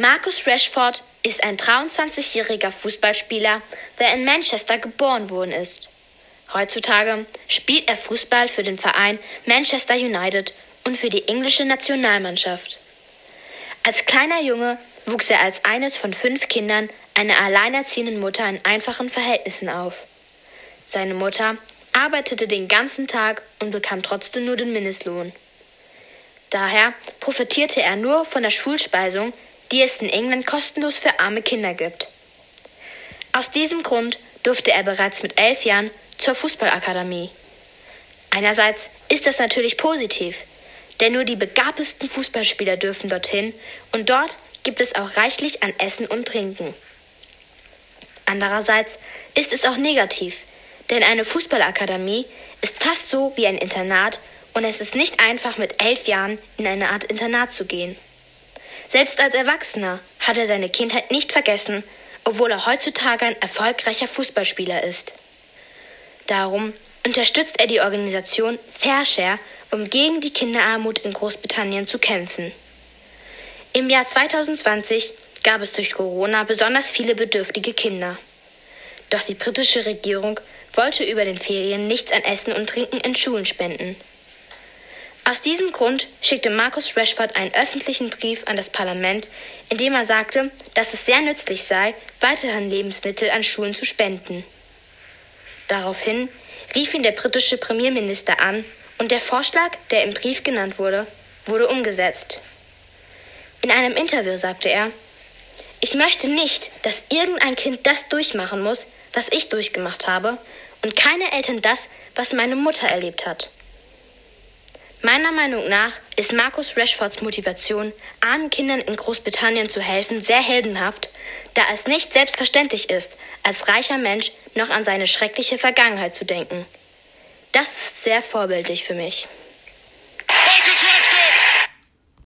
Marcus Rashford ist ein 23-jähriger Fußballspieler, der in Manchester geboren worden ist. Heutzutage spielt er Fußball für den Verein Manchester United und für die englische Nationalmannschaft. Als kleiner Junge wuchs er als eines von fünf Kindern einer alleinerziehenden Mutter in einfachen Verhältnissen auf. Seine Mutter arbeitete den ganzen Tag und bekam trotzdem nur den Mindestlohn. Daher profitierte er nur von der Schulspeisung, die es in England kostenlos für arme Kinder gibt. Aus diesem Grund durfte er bereits mit elf Jahren zur Fußballakademie. Einerseits ist das natürlich positiv, denn nur die begabtesten Fußballspieler dürfen dorthin und dort gibt es auch reichlich an Essen und Trinken. Andererseits ist es auch negativ, denn eine Fußballakademie ist fast so wie ein Internat und es ist nicht einfach mit elf Jahren in eine Art Internat zu gehen. Selbst als Erwachsener hat er seine Kindheit nicht vergessen, obwohl er heutzutage ein erfolgreicher Fußballspieler ist. Darum unterstützt er die Organisation Fairshare, um gegen die Kinderarmut in Großbritannien zu kämpfen. Im Jahr 2020 gab es durch Corona besonders viele bedürftige Kinder. Doch die britische Regierung wollte über den Ferien nichts an Essen und Trinken in Schulen spenden. Aus diesem Grund schickte Markus Rashford einen öffentlichen Brief an das Parlament, in dem er sagte, dass es sehr nützlich sei, weiterhin Lebensmittel an Schulen zu spenden. Daraufhin rief ihn der britische Premierminister an und der Vorschlag, der im Brief genannt wurde, wurde umgesetzt. In einem Interview sagte er, ich möchte nicht, dass irgendein Kind das durchmachen muss, was ich durchgemacht habe, und keine Eltern das, was meine Mutter erlebt hat. Meiner Meinung nach ist Markus Rashfords Motivation, armen Kindern in Großbritannien zu helfen, sehr heldenhaft, da es nicht selbstverständlich ist, als reicher Mensch noch an seine schreckliche Vergangenheit zu denken. Das ist sehr vorbildlich für mich. Markus